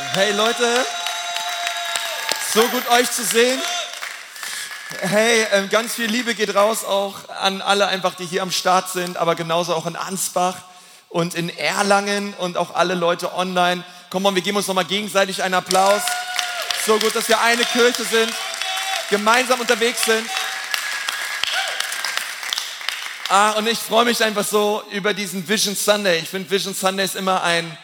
Hey Leute, so gut euch zu sehen. Hey, ähm, ganz viel Liebe geht raus auch an alle einfach, die hier am Start sind, aber genauso auch in Ansbach und in Erlangen und auch alle Leute online. Komm mal, wir geben uns nochmal gegenseitig einen Applaus. So gut, dass wir eine Kirche sind, gemeinsam unterwegs sind. Ah, und ich freue mich einfach so über diesen Vision Sunday. Ich finde, Vision Sunday ist immer ein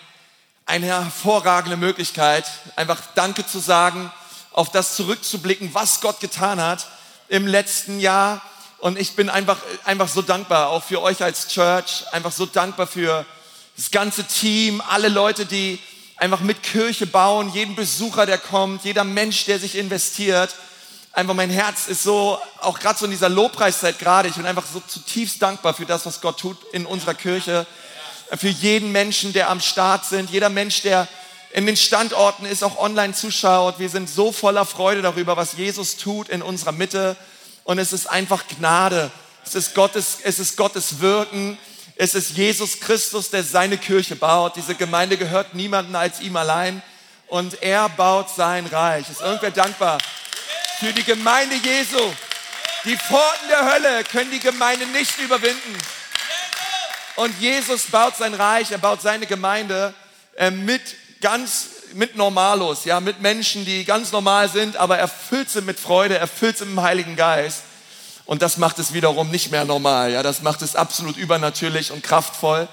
eine hervorragende Möglichkeit, einfach Danke zu sagen, auf das zurückzublicken, was Gott getan hat im letzten Jahr. Und ich bin einfach, einfach so dankbar, auch für euch als Church, einfach so dankbar für das ganze Team, alle Leute, die einfach mit Kirche bauen, jeden Besucher, der kommt, jeder Mensch, der sich investiert. Einfach mein Herz ist so, auch gerade so in dieser Lobpreiszeit gerade, ich bin einfach so zutiefst dankbar für das, was Gott tut in unserer Kirche für jeden Menschen, der am Start sind, jeder Mensch, der in den Standorten ist, auch online zuschaut. Wir sind so voller Freude darüber, was Jesus tut in unserer Mitte. Und es ist einfach Gnade. Es ist Gottes, es ist Gottes Wirken. Es ist Jesus Christus, der seine Kirche baut. Diese Gemeinde gehört niemandem als ihm allein. Und er baut sein Reich. Ist irgendwer dankbar für die Gemeinde Jesu? Die Pforten der Hölle können die Gemeinde nicht überwinden. Und Jesus baut sein Reich, er baut seine Gemeinde äh, mit ganz, mit Normalos, ja, mit Menschen, die ganz normal sind, aber er füllt sie mit Freude, er füllt sie mit dem Heiligen Geist. Und das macht es wiederum nicht mehr normal, ja, das macht es absolut übernatürlich und kraftvoll.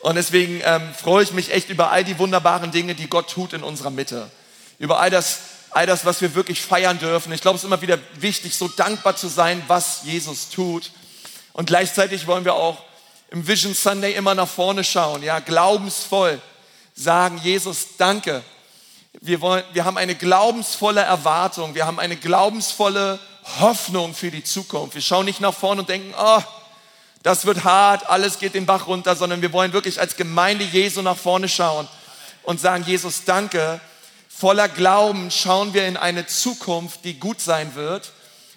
Und deswegen ähm, freue ich mich echt über all die wunderbaren Dinge, die Gott tut in unserer Mitte. Über all das, all das, was wir wirklich feiern dürfen. Ich glaube, es ist immer wieder wichtig, so dankbar zu sein, was Jesus tut. Und gleichzeitig wollen wir auch im Vision Sunday immer nach vorne schauen, ja, glaubensvoll sagen, Jesus, danke. Wir, wollen, wir haben eine glaubensvolle Erwartung, wir haben eine glaubensvolle Hoffnung für die Zukunft. Wir schauen nicht nach vorne und denken, oh, das wird hart, alles geht den Bach runter, sondern wir wollen wirklich als Gemeinde Jesu nach vorne schauen und sagen, Jesus, danke. Voller Glauben schauen wir in eine Zukunft, die gut sein wird,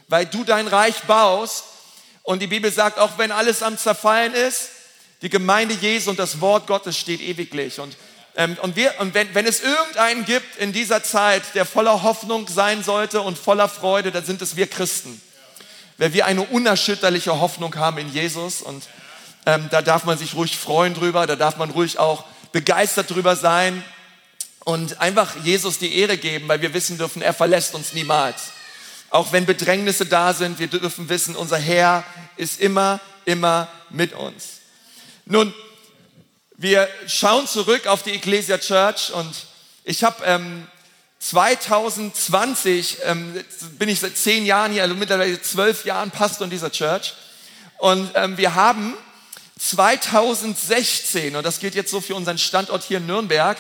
weil du dein Reich baust und die Bibel sagt, auch wenn alles am Zerfallen ist, die Gemeinde Jesu und das Wort Gottes steht ewiglich. Und, ähm, und, wir, und wenn, wenn es irgendeinen gibt in dieser Zeit, der voller Hoffnung sein sollte und voller Freude, dann sind es wir Christen. Weil wir eine unerschütterliche Hoffnung haben in Jesus. Und ähm, da darf man sich ruhig freuen drüber, da darf man ruhig auch begeistert drüber sein und einfach Jesus die Ehre geben, weil wir wissen dürfen, er verlässt uns niemals. Auch wenn Bedrängnisse da sind, wir dürfen wissen, unser Herr ist immer, immer mit uns. Nun, wir schauen zurück auf die Ecclesia Church und ich habe ähm, 2020 ähm, bin ich seit zehn Jahren hier, also mittlerweile zwölf Jahren Pastor in dieser Church. Und ähm, wir haben 2016, und das gilt jetzt so für unseren Standort hier in Nürnberg,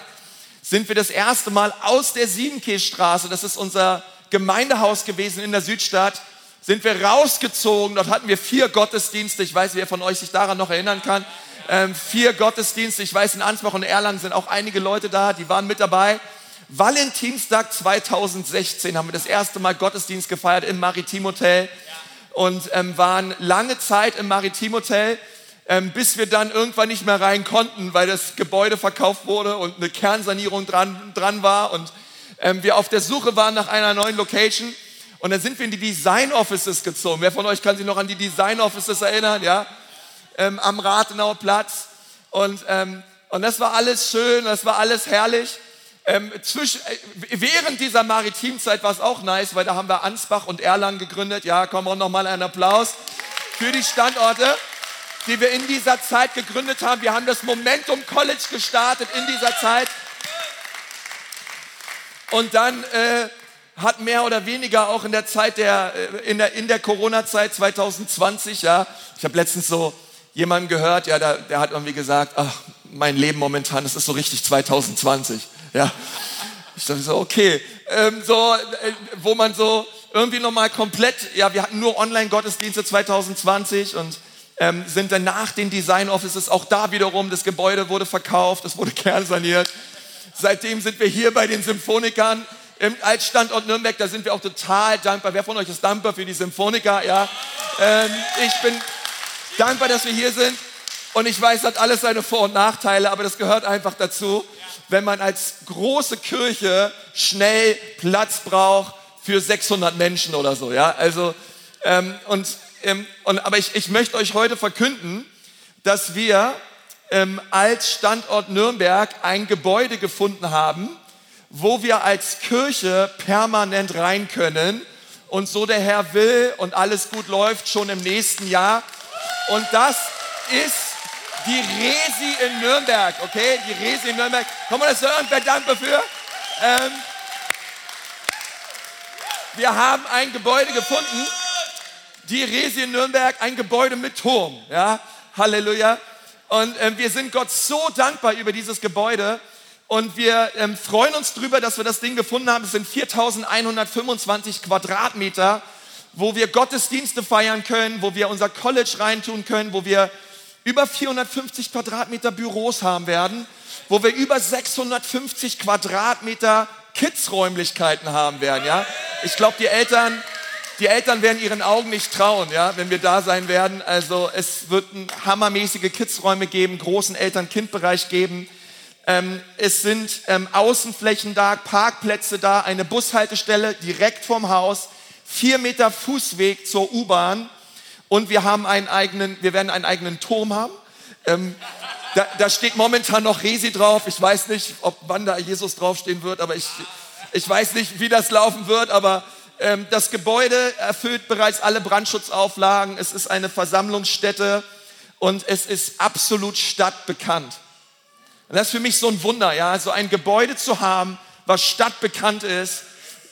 sind wir das erste Mal aus der Siebenkehlstraße, das ist unser Gemeindehaus gewesen in der Südstadt, sind wir rausgezogen. Dort hatten wir vier Gottesdienste. Ich weiß, wer von euch sich daran noch erinnern kann. Ähm, vier Gottesdienste. Ich weiß, in Ansbach und Erlangen sind auch einige Leute da, die waren mit dabei. Valentinstag 2016 haben wir das erste Mal Gottesdienst gefeiert im Maritimhotel und ähm, waren lange Zeit im Maritimhotel, ähm, bis wir dann irgendwann nicht mehr rein konnten, weil das Gebäude verkauft wurde und eine Kernsanierung dran, dran war und ähm, wir auf der Suche waren nach einer neuen Location und dann sind wir in die Design Offices gezogen. Wer von euch kann sich noch an die Design Offices erinnern? Ja, ähm, am Rathenauer Platz und ähm, und das war alles schön, das war alles herrlich. Ähm, zwischen, äh, während dieser Maritimzeit war es auch nice, weil da haben wir Ansbach und Erlangen gegründet. Ja, kommen wir nochmal einen Applaus für die Standorte, die wir in dieser Zeit gegründet haben. Wir haben das Momentum College gestartet in dieser Zeit. Und dann äh, hat mehr oder weniger auch in der Zeit der, äh, in der, in der Corona-Zeit 2020, ja, ich habe letztens so jemanden gehört, ja, der, der hat irgendwie gesagt, ach, mein Leben momentan, das ist so richtig 2020, ja. Ich dachte so, okay, ähm, so, äh, wo man so irgendwie nochmal komplett, ja, wir hatten nur Online-Gottesdienste 2020 und ähm, sind dann nach den Design Offices auch da wiederum, das Gebäude wurde verkauft, es wurde kernsaniert Seitdem sind wir hier bei den Symphonikern im Altstandort Nürnberg. Da sind wir auch total dankbar. Wer von euch ist dankbar für die Symphoniker? Ja, ähm, ich bin dankbar, dass wir hier sind. Und ich weiß, hat alles seine Vor- und Nachteile, aber das gehört einfach dazu, wenn man als große Kirche schnell Platz braucht für 600 Menschen oder so. Ja, also ähm, und, ähm, und aber ich, ich möchte euch heute verkünden, dass wir ähm, als Standort Nürnberg ein Gebäude gefunden haben, wo wir als Kirche permanent rein können und so der Herr will und alles gut läuft schon im nächsten Jahr. Und das ist die Resi in Nürnberg, okay? Die Resi in Nürnberg. Kann man das hören? Wer dankt dafür? Ähm, wir haben ein Gebäude gefunden, die Resi in Nürnberg, ein Gebäude mit Turm, ja? Halleluja. Und ähm, wir sind Gott so dankbar über dieses Gebäude. Und wir ähm, freuen uns darüber, dass wir das Ding gefunden haben. Es sind 4125 Quadratmeter, wo wir Gottesdienste feiern können, wo wir unser College reintun können, wo wir über 450 Quadratmeter Büros haben werden, wo wir über 650 Quadratmeter Kidsräumlichkeiten haben werden. Ja? Ich glaube, die Eltern die Eltern werden ihren Augen nicht trauen, ja, wenn wir da sein werden. Also es wird hammermäßige Kidsräume geben, großen Eltern-Kind-Bereich geben. Ähm, es sind ähm, Außenflächen da, Parkplätze da, eine Bushaltestelle direkt vorm Haus, vier Meter Fußweg zur U-Bahn und wir haben einen eigenen, wir werden einen eigenen Turm haben. Ähm, da, da, steht momentan noch Resi drauf. Ich weiß nicht, ob wann da Jesus draufstehen wird, aber ich, ich weiß nicht, wie das laufen wird, aber das Gebäude erfüllt bereits alle Brandschutzauflagen. Es ist eine Versammlungsstätte und es ist absolut stadtbekannt. Und das ist für mich so ein Wunder, ja, so ein Gebäude zu haben, was stadtbekannt ist,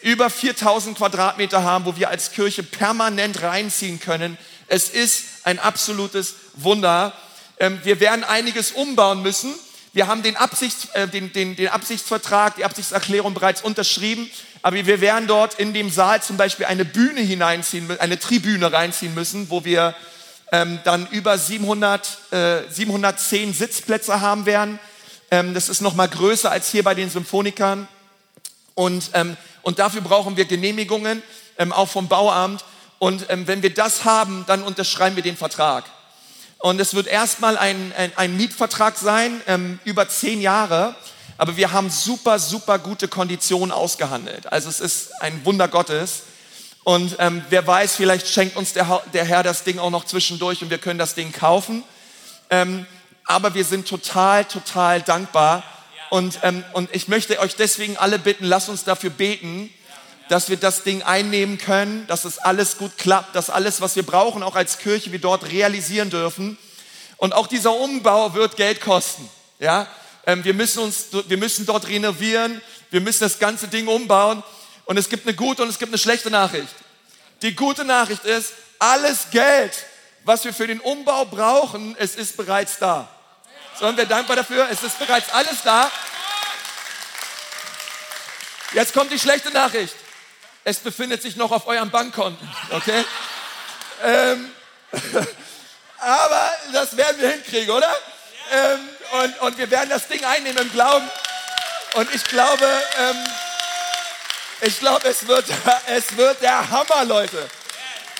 über 4000 Quadratmeter haben, wo wir als Kirche permanent reinziehen können. Es ist ein absolutes Wunder. Ähm, wir werden einiges umbauen müssen. Wir haben den, Absichts, äh, den, den, den Absichtsvertrag, die Absichtserklärung bereits unterschrieben. Aber wir werden dort in dem Saal zum Beispiel eine Bühne hineinziehen, eine Tribüne reinziehen müssen, wo wir ähm, dann über 700, äh, 710 Sitzplätze haben werden. Ähm, das ist noch mal größer als hier bei den Symphonikern. Und, ähm, und dafür brauchen wir Genehmigungen, ähm, auch vom Bauamt. Und ähm, wenn wir das haben, dann unterschreiben wir den Vertrag. Und es wird erstmal ein, ein, ein Mietvertrag sein, ähm, über zehn Jahre. Aber wir haben super, super gute Konditionen ausgehandelt. Also es ist ein Wunder Gottes. Und ähm, wer weiß, vielleicht schenkt uns der, der, Herr das Ding auch noch zwischendurch und wir können das Ding kaufen. Ähm, aber wir sind total, total dankbar. Und, ähm, und ich möchte euch deswegen alle bitten, lasst uns dafür beten, dass wir das Ding einnehmen können, dass es alles gut klappt, dass alles, was wir brauchen, auch als Kirche, wir dort realisieren dürfen. Und auch dieser Umbau wird Geld kosten. Ja, wir, müssen uns, wir müssen dort renovieren, wir müssen das ganze Ding umbauen. Und es gibt eine gute und es gibt eine schlechte Nachricht. Die gute Nachricht ist, alles Geld, was wir für den Umbau brauchen, es ist bereits da. Sollen wir dankbar dafür? Es ist bereits alles da. Jetzt kommt die schlechte Nachricht. Es befindet sich noch auf eurem Bankkonten, okay? ähm, aber das werden wir hinkriegen, oder? Ähm, und, und wir werden das Ding einnehmen im Glauben. Und ich glaube, ähm, ich glaube, es wird, es wird der Hammer, Leute.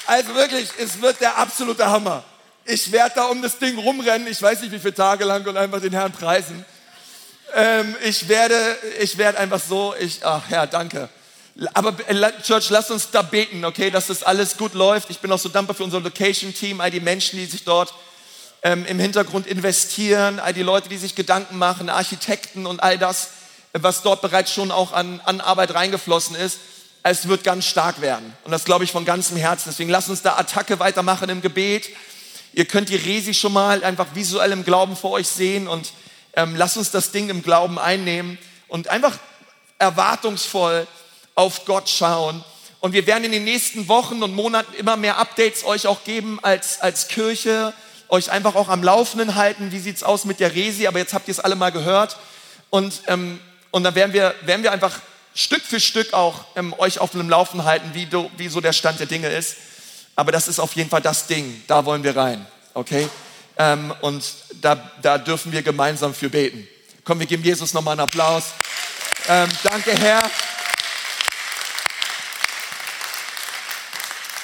Also wirklich, es wird der absolute Hammer. Ich werde da um das Ding rumrennen, ich weiß nicht wie viele Tage lang und einfach den Herrn preisen. Ähm, ich, werde, ich werde einfach so, ich, ach Herr, danke. Aber äh, Church, lasst uns da beten, okay, dass das alles gut läuft. Ich bin auch so dankbar für unser Location-Team, all die Menschen, die sich dort ähm, im Hintergrund investieren, all die Leute, die sich Gedanken machen, Architekten und all das, was dort bereits schon auch an, an Arbeit reingeflossen ist. Es wird ganz stark werden. Und das glaube ich von ganzem Herzen. Deswegen lasst uns da Attacke weitermachen im Gebet. Ihr könnt die Resi schon mal einfach visuell im Glauben vor euch sehen und ähm, lasst uns das Ding im Glauben einnehmen und einfach erwartungsvoll auf Gott schauen. Und wir werden in den nächsten Wochen und Monaten immer mehr Updates euch auch geben als, als Kirche, euch einfach auch am Laufenden halten. Wie sieht's aus mit der Resi? Aber jetzt habt ihr es alle mal gehört. Und, ähm, und dann werden wir, werden wir einfach Stück für Stück auch ähm, euch auf dem Laufen halten, wie, du, wie so der Stand der Dinge ist. Aber das ist auf jeden Fall das Ding. Da wollen wir rein. Okay? Ähm, und da, da dürfen wir gemeinsam für beten. Komm, wir geben Jesus nochmal einen Applaus. Ähm, danke, Herr.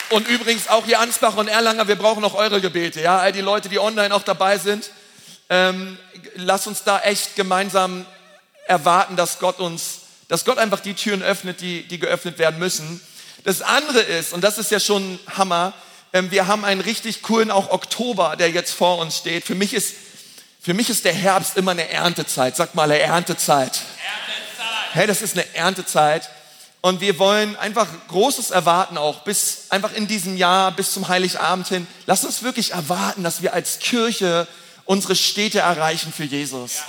Und übrigens auch hier Ansbach und Erlanger, wir brauchen auch eure Gebete. Ja, all die Leute, die online auch dabei sind, ähm, lasst uns da echt gemeinsam erwarten, dass Gott uns, dass Gott einfach die Türen öffnet, die, die geöffnet werden müssen. Das andere ist, und das ist ja schon Hammer, ähm, wir haben einen richtig coolen auch Oktober, der jetzt vor uns steht. Für mich ist, für mich ist der Herbst immer eine Erntezeit. Sag mal, eine Erntezeit. Erntezeit. Hey, das ist eine Erntezeit. Und wir wollen einfach Großes erwarten auch bis einfach in diesem Jahr, bis zum Heiligabend hin. Lass uns wirklich erwarten, dass wir als Kirche unsere Städte erreichen für Jesus.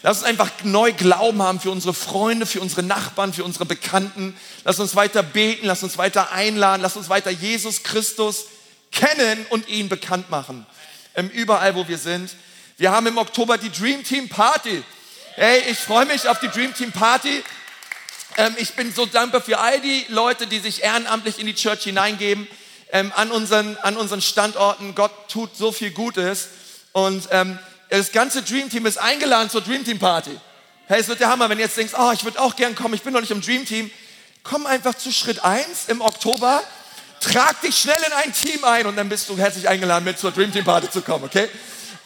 Lass uns einfach neu Glauben haben für unsere Freunde, für unsere Nachbarn, für unsere Bekannten. Lass uns weiter beten, lass uns weiter einladen, lass uns weiter Jesus Christus kennen und ihn bekannt machen. Ähm, überall, wo wir sind. Wir haben im Oktober die Dream Team Party. Hey, ich freue mich auf die Dream Team Party. Ähm, ich bin so dankbar für all die Leute, die sich ehrenamtlich in die Church hineingeben, ähm, an, unseren, an unseren Standorten. Gott tut so viel Gutes. Und ähm, das ganze Dream Team ist eingeladen zur Dream Team Party. Hey, es wird der Hammer, wenn du jetzt denkst, oh, ich würde auch gern kommen, ich bin noch nicht im Dream Team. Komm einfach zu Schritt 1 im Oktober, trag dich schnell in ein Team ein und dann bist du herzlich eingeladen, mit zur Dream Team Party zu kommen, okay?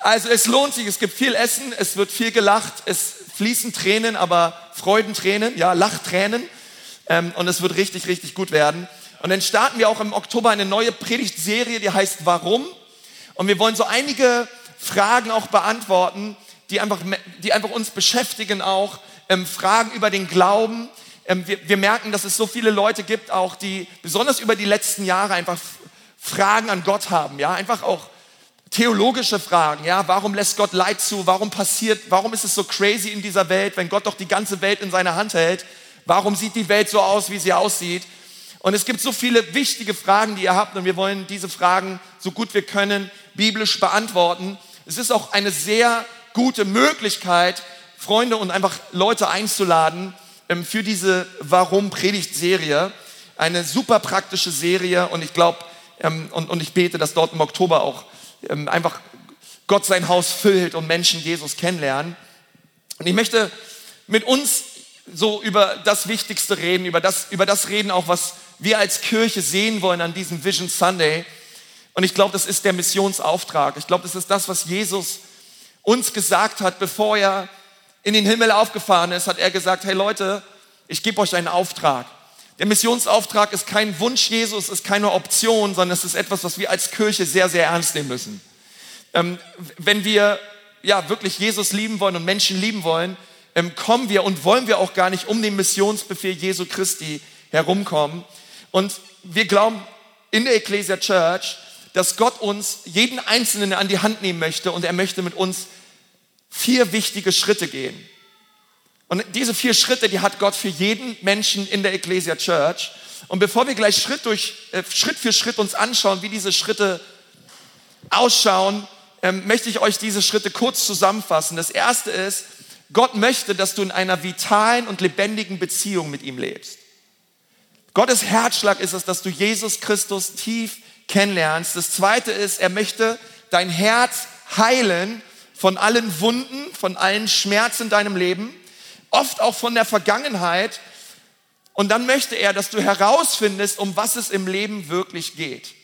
Also es lohnt sich, es gibt viel Essen, es wird viel gelacht, es fließen Tränen, aber Freudentränen, ja, Lachtränen. Ähm, und es wird richtig, richtig gut werden. Und dann starten wir auch im Oktober eine neue Predigtserie, die heißt Warum? Und wir wollen so einige Fragen auch beantworten, die einfach, die einfach uns beschäftigen auch. Ähm, Fragen über den Glauben. Ähm, wir, wir merken, dass es so viele Leute gibt, auch die besonders über die letzten Jahre einfach Fragen an Gott haben. Ja, einfach auch theologische Fragen, ja, warum lässt Gott Leid zu? Warum passiert, warum ist es so crazy in dieser Welt, wenn Gott doch die ganze Welt in seiner Hand hält? Warum sieht die Welt so aus, wie sie aussieht? Und es gibt so viele wichtige Fragen, die ihr habt und wir wollen diese Fragen so gut wir können biblisch beantworten. Es ist auch eine sehr gute Möglichkeit, Freunde und einfach Leute einzuladen ähm, für diese Warum-Predigt-Serie. Eine super praktische Serie und ich glaube ähm, und, und ich bete, dass dort im Oktober auch einfach Gott sein Haus füllt und Menschen Jesus kennenlernen. Und ich möchte mit uns so über das Wichtigste reden, über das, über das reden auch, was wir als Kirche sehen wollen an diesem Vision Sunday. Und ich glaube, das ist der Missionsauftrag. Ich glaube, das ist das, was Jesus uns gesagt hat, bevor er in den Himmel aufgefahren ist, hat er gesagt, hey Leute, ich gebe euch einen Auftrag. Der Missionsauftrag ist kein Wunsch Jesus, ist keine Option, sondern es ist etwas, was wir als Kirche sehr, sehr ernst nehmen müssen. Ähm, wenn wir ja wirklich Jesus lieben wollen und Menschen lieben wollen, ähm, kommen wir und wollen wir auch gar nicht um den Missionsbefehl Jesu Christi herumkommen. Und wir glauben in der Ecclesia Church, dass Gott uns jeden Einzelnen an die Hand nehmen möchte und er möchte mit uns vier wichtige Schritte gehen. Und diese vier Schritte, die hat Gott für jeden Menschen in der Ecclesia Church. Und bevor wir gleich Schritt, durch, äh, Schritt für Schritt uns anschauen, wie diese Schritte ausschauen, ähm, möchte ich euch diese Schritte kurz zusammenfassen. Das erste ist, Gott möchte, dass du in einer vitalen und lebendigen Beziehung mit ihm lebst. Gottes Herzschlag ist es, dass du Jesus Christus tief kennenlernst. Das zweite ist, er möchte dein Herz heilen von allen Wunden, von allen Schmerzen in deinem Leben oft auch von der Vergangenheit. Und dann möchte er, dass du herausfindest, um was es im Leben wirklich geht.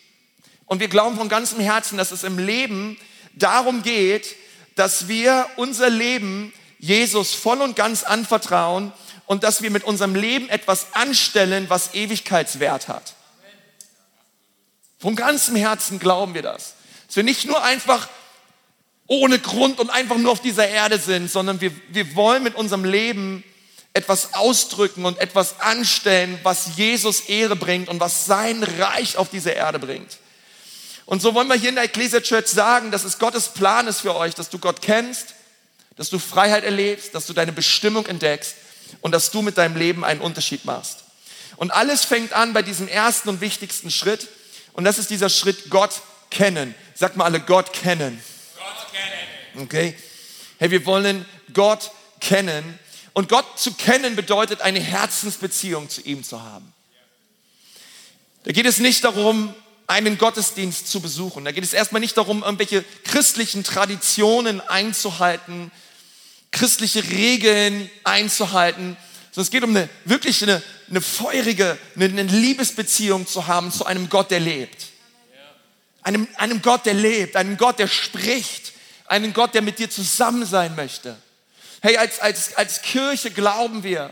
Und wir glauben von ganzem Herzen, dass es im Leben darum geht, dass wir unser Leben Jesus voll und ganz anvertrauen und dass wir mit unserem Leben etwas anstellen, was Ewigkeitswert hat. Von ganzem Herzen glauben wir das. Dass wir nicht nur einfach ohne Grund und einfach nur auf dieser Erde sind, sondern wir, wir wollen mit unserem Leben etwas ausdrücken und etwas anstellen, was Jesus Ehre bringt und was sein Reich auf diese Erde bringt. Und so wollen wir hier in der Ecclesia Church sagen, dass es Gottes Plan ist für euch, dass du Gott kennst, dass du Freiheit erlebst, dass du deine Bestimmung entdeckst und dass du mit deinem Leben einen Unterschied machst. Und alles fängt an bei diesem ersten und wichtigsten Schritt und das ist dieser Schritt Gott kennen. Sag mal alle Gott kennen. Okay? Hey, wir wollen Gott kennen. Und Gott zu kennen bedeutet, eine Herzensbeziehung zu ihm zu haben. Da geht es nicht darum, einen Gottesdienst zu besuchen. Da geht es erstmal nicht darum, irgendwelche christlichen Traditionen einzuhalten, christliche Regeln einzuhalten, sondern es geht um eine wirklich eine, eine feurige, eine, eine Liebesbeziehung zu haben zu einem Gott, der lebt. Einem, einem Gott, der lebt, einem Gott, der spricht, einen Gott, der mit dir zusammen sein möchte. Hey, als, als, als Kirche glauben wir,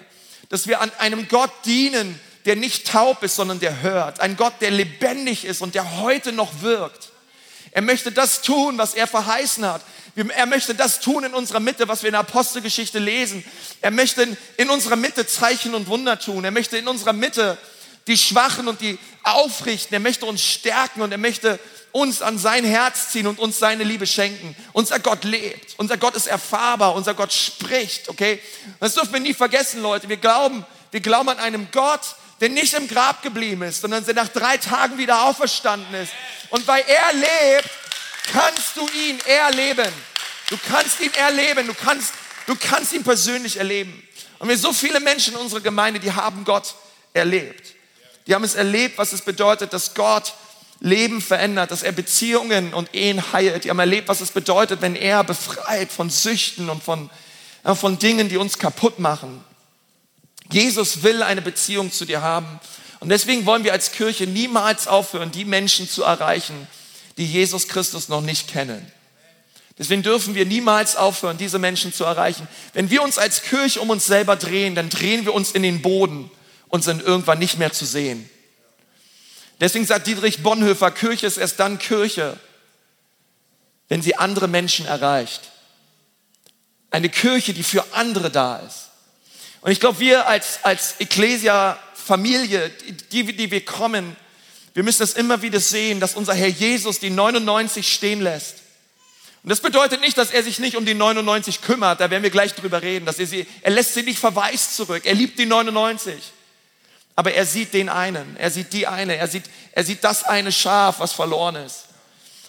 dass wir an einem Gott dienen, der nicht taub ist, sondern der hört. Ein Gott, der lebendig ist und der heute noch wirkt. Er möchte das tun, was er verheißen hat. Er möchte das tun in unserer Mitte, was wir in der Apostelgeschichte lesen. Er möchte in unserer Mitte Zeichen und Wunder tun. Er möchte in unserer Mitte die Schwachen und die aufrichten. Er möchte uns stärken und er möchte uns an sein Herz ziehen und uns seine Liebe schenken. Unser Gott lebt. Unser Gott ist erfahrbar. Unser Gott spricht, okay? Das dürfen wir nie vergessen, Leute. Wir glauben, wir glauben an einen Gott, der nicht im Grab geblieben ist, sondern der nach drei Tagen wieder auferstanden ist. Und weil er lebt, kannst du ihn erleben. Du kannst ihn erleben. Du kannst, du kannst ihn persönlich erleben. Und wir so viele Menschen in unserer Gemeinde, die haben Gott erlebt. Die haben es erlebt, was es bedeutet, dass Gott Leben verändert, dass er Beziehungen und Ehen heilt. Die haben erlebt, was es bedeutet, wenn er befreit von Süchten und von, von Dingen, die uns kaputt machen. Jesus will eine Beziehung zu dir haben. Und deswegen wollen wir als Kirche niemals aufhören, die Menschen zu erreichen, die Jesus Christus noch nicht kennen. Deswegen dürfen wir niemals aufhören, diese Menschen zu erreichen. Wenn wir uns als Kirche um uns selber drehen, dann drehen wir uns in den Boden und sind irgendwann nicht mehr zu sehen. Deswegen sagt Dietrich Bonhoeffer, Kirche ist erst dann Kirche, wenn sie andere Menschen erreicht. Eine Kirche, die für andere da ist. Und ich glaube, wir als, als Ecclesia, Familie, die, die wir kommen, wir müssen das immer wieder sehen, dass unser Herr Jesus die 99 stehen lässt. Und das bedeutet nicht, dass er sich nicht um die 99 kümmert, da werden wir gleich drüber reden, dass er sie, er lässt sie nicht verwaist zurück, er liebt die 99. Aber er sieht den einen, er sieht die eine, er sieht, er sieht das eine Schaf, was verloren ist.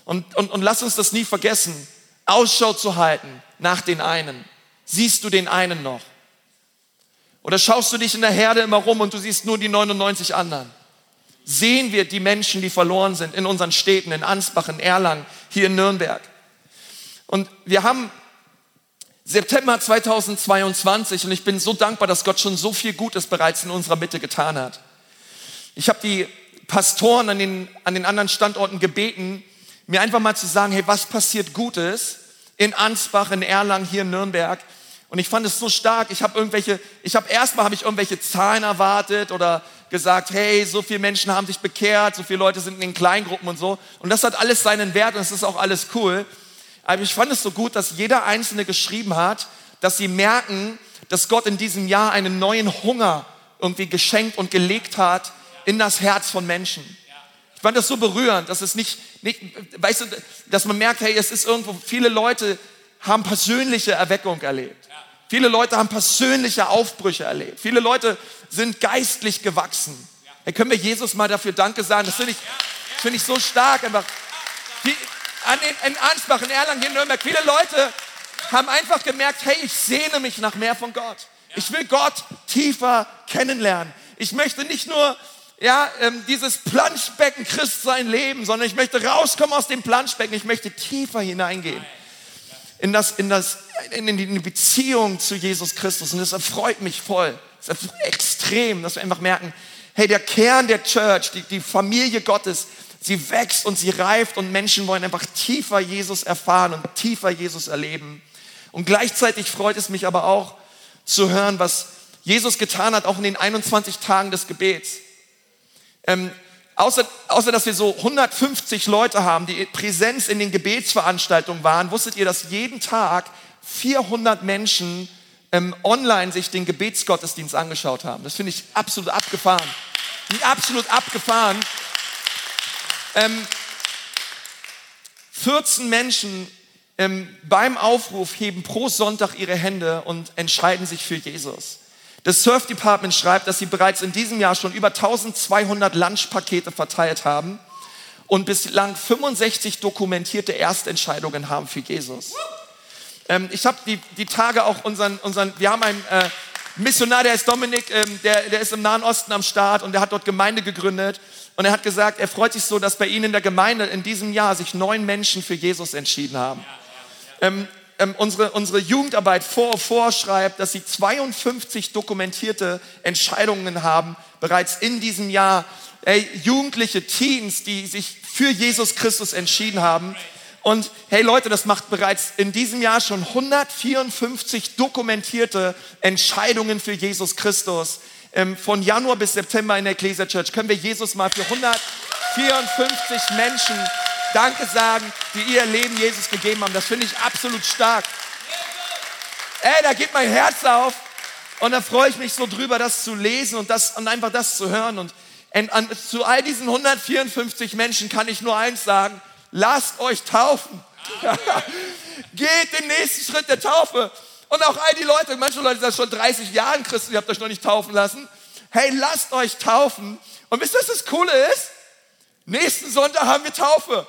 Und, und, und lass uns das nie vergessen, Ausschau zu halten nach den einen. Siehst du den einen noch? Oder schaust du dich in der Herde immer rum und du siehst nur die 99 anderen? Sehen wir die Menschen, die verloren sind in unseren Städten, in Ansbach, in Erlangen, hier in Nürnberg. Und wir haben September 2022 und ich bin so dankbar, dass Gott schon so viel Gutes bereits in unserer Mitte getan hat. Ich habe die Pastoren an den, an den anderen Standorten gebeten, mir einfach mal zu sagen, hey, was passiert Gutes in Ansbach, in Erlangen, hier in Nürnberg? Und ich fand es so stark. Ich habe irgendwelche, ich habe erstmal habe ich irgendwelche Zahlen erwartet oder gesagt, hey, so viele Menschen haben sich bekehrt, so viele Leute sind in den Kleingruppen und so. Und das hat alles seinen Wert und es ist auch alles cool. Aber ich fand es so gut, dass jeder Einzelne geschrieben hat, dass sie merken, dass Gott in diesem Jahr einen neuen Hunger irgendwie geschenkt und gelegt hat in das Herz von Menschen. Ich fand das so berührend, dass es nicht, nicht weißt du, dass man merkt, hey, es ist irgendwo, viele Leute haben persönliche Erweckung erlebt. Viele Leute haben persönliche Aufbrüche erlebt. Viele Leute sind geistlich gewachsen. Hey, können wir Jesus mal dafür Danke sagen? Das finde ich, find ich so stark. Einfach. Die, an, in, in Ansbach, in Erlangen, hier in Nürnberg, viele Leute haben einfach gemerkt, hey, ich sehne mich nach mehr von Gott. Ich will Gott tiefer kennenlernen. Ich möchte nicht nur ja, ähm, dieses Planschbecken Christsein leben, sondern ich möchte rauskommen aus dem Planschbecken. Ich möchte tiefer hineingehen in, das, in, das, in die Beziehung zu Jesus Christus. Und das erfreut mich voll. Das ist extrem, dass wir einfach merken, hey, der Kern der Church, die, die Familie Gottes, sie wächst und sie reift und Menschen wollen einfach tiefer Jesus erfahren und tiefer Jesus erleben. Und gleichzeitig freut es mich aber auch zu hören, was Jesus getan hat, auch in den 21 Tagen des Gebets. Ähm, außer, außer dass wir so 150 Leute haben, die Präsenz in den Gebetsveranstaltungen waren, wusstet ihr, dass jeden Tag 400 Menschen ähm, online sich den Gebetsgottesdienst angeschaut haben. Das finde ich absolut abgefahren. Absolut abgefahren. Ähm, 14 Menschen ähm, beim Aufruf heben pro Sonntag ihre Hände und entscheiden sich für Jesus. Das Surf Department schreibt, dass sie bereits in diesem Jahr schon über 1200 Lunchpakete verteilt haben und bislang 65 dokumentierte Erstentscheidungen haben für Jesus. Ähm, ich habe die, die Tage auch unseren, unseren wir haben einen äh, Missionar, der ist Dominik, ähm, der, der ist im Nahen Osten am Start und der hat dort Gemeinde gegründet. Und er hat gesagt, er freut sich so, dass bei ihnen in der Gemeinde in diesem Jahr sich neun Menschen für Jesus entschieden haben. Ähm, ähm, unsere, unsere Jugendarbeit vor, vorschreibt, dass sie 52 dokumentierte Entscheidungen haben, bereits in diesem Jahr. Ey, Jugendliche, Teens, die sich für Jesus Christus entschieden haben. Und hey Leute, das macht bereits in diesem Jahr schon 154 dokumentierte Entscheidungen für Jesus Christus. Ähm, von Januar bis September in der Ecclesia Church können wir Jesus mal für 154 Menschen Danke sagen, die ihr Leben Jesus gegeben haben. Das finde ich absolut stark. Ey, da geht mein Herz auf. Und da freue ich mich so drüber, das zu lesen und, das, und einfach das zu hören. Und, und, und zu all diesen 154 Menschen kann ich nur eins sagen, lasst euch taufen. Geht den nächsten Schritt der Taufe. Und auch all die Leute, manche Leute sind schon 30 Jahre Christen, ihr habt euch noch nicht taufen lassen. Hey, lasst euch taufen. Und wisst ihr, was das Coole ist? Nächsten Sonntag haben wir Taufe.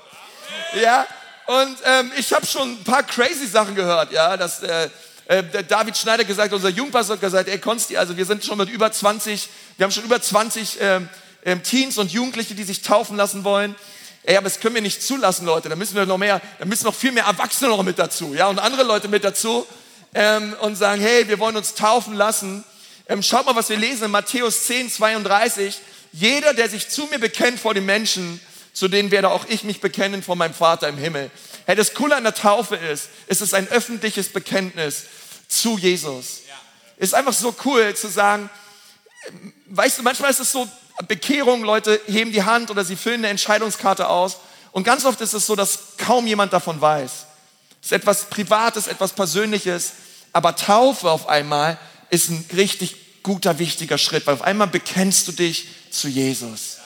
Ja, und ähm, ich habe schon ein paar crazy Sachen gehört, ja, dass äh, äh, David Schneider gesagt, unser Jugendpastor hat gesagt, ey Konsti, also wir sind schon mit über 20, wir haben schon über 20 ähm, ähm, Teens und Jugendliche, die sich taufen lassen wollen. Ey, aber das können wir nicht zulassen, Leute. Da müssen wir noch mehr, da müssen noch viel mehr Erwachsene noch mit dazu, ja, und andere Leute mit dazu ähm, und sagen, hey, wir wollen uns taufen lassen. Ähm, schaut mal, was wir lesen in Matthäus 10, 32. Jeder, der sich zu mir bekennt vor den Menschen, zu denen werde auch ich mich bekennen vor meinem Vater im Himmel. Hey, das Coole an der Taufe ist, es ist ein öffentliches Bekenntnis zu Jesus. Ja. Ist einfach so cool zu sagen, weißt du, manchmal ist es so, Bekehrung, Leute heben die Hand oder sie füllen eine Entscheidungskarte aus und ganz oft ist es so, dass kaum jemand davon weiß. Ist etwas Privates, etwas Persönliches, aber Taufe auf einmal ist ein richtig guter, wichtiger Schritt, weil auf einmal bekennst du dich zu Jesus.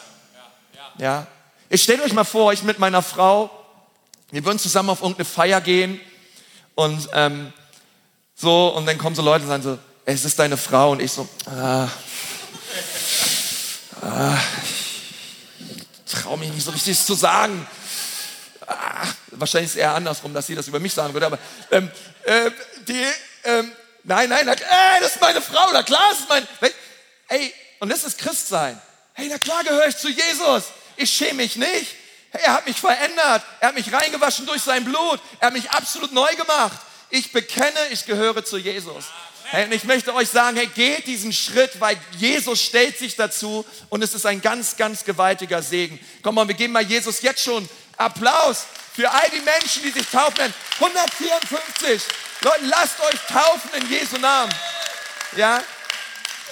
Ja? Ich stelle euch mal vor, ich mit meiner Frau, wir würden zusammen auf irgendeine Feier gehen und ähm, so, und dann kommen so Leute und sagen so, es ist deine Frau und ich so, ah, ah, ich traue mich nicht so richtig zu sagen. Ah, wahrscheinlich ist es eher andersrum, dass sie das über mich sagen würde, aber ähm, äh, die, ähm, nein, nein, na, ey, das ist meine Frau, na klar, das ist mein, ey, und das ist Christsein. Hey, na klar gehöre ich zu Jesus. Ich schäme mich nicht. Er hat mich verändert. Er hat mich reingewaschen durch sein Blut. Er hat mich absolut neu gemacht. Ich bekenne, ich gehöre zu Jesus. Hey, und ich möchte euch sagen, hey, geht diesen Schritt, weil Jesus stellt sich dazu und es ist ein ganz, ganz gewaltiger Segen. Komm mal, wir geben mal Jesus jetzt schon Applaus für all die Menschen, die sich taufen. 154. Leute, lasst euch taufen in Jesu Namen. Ja?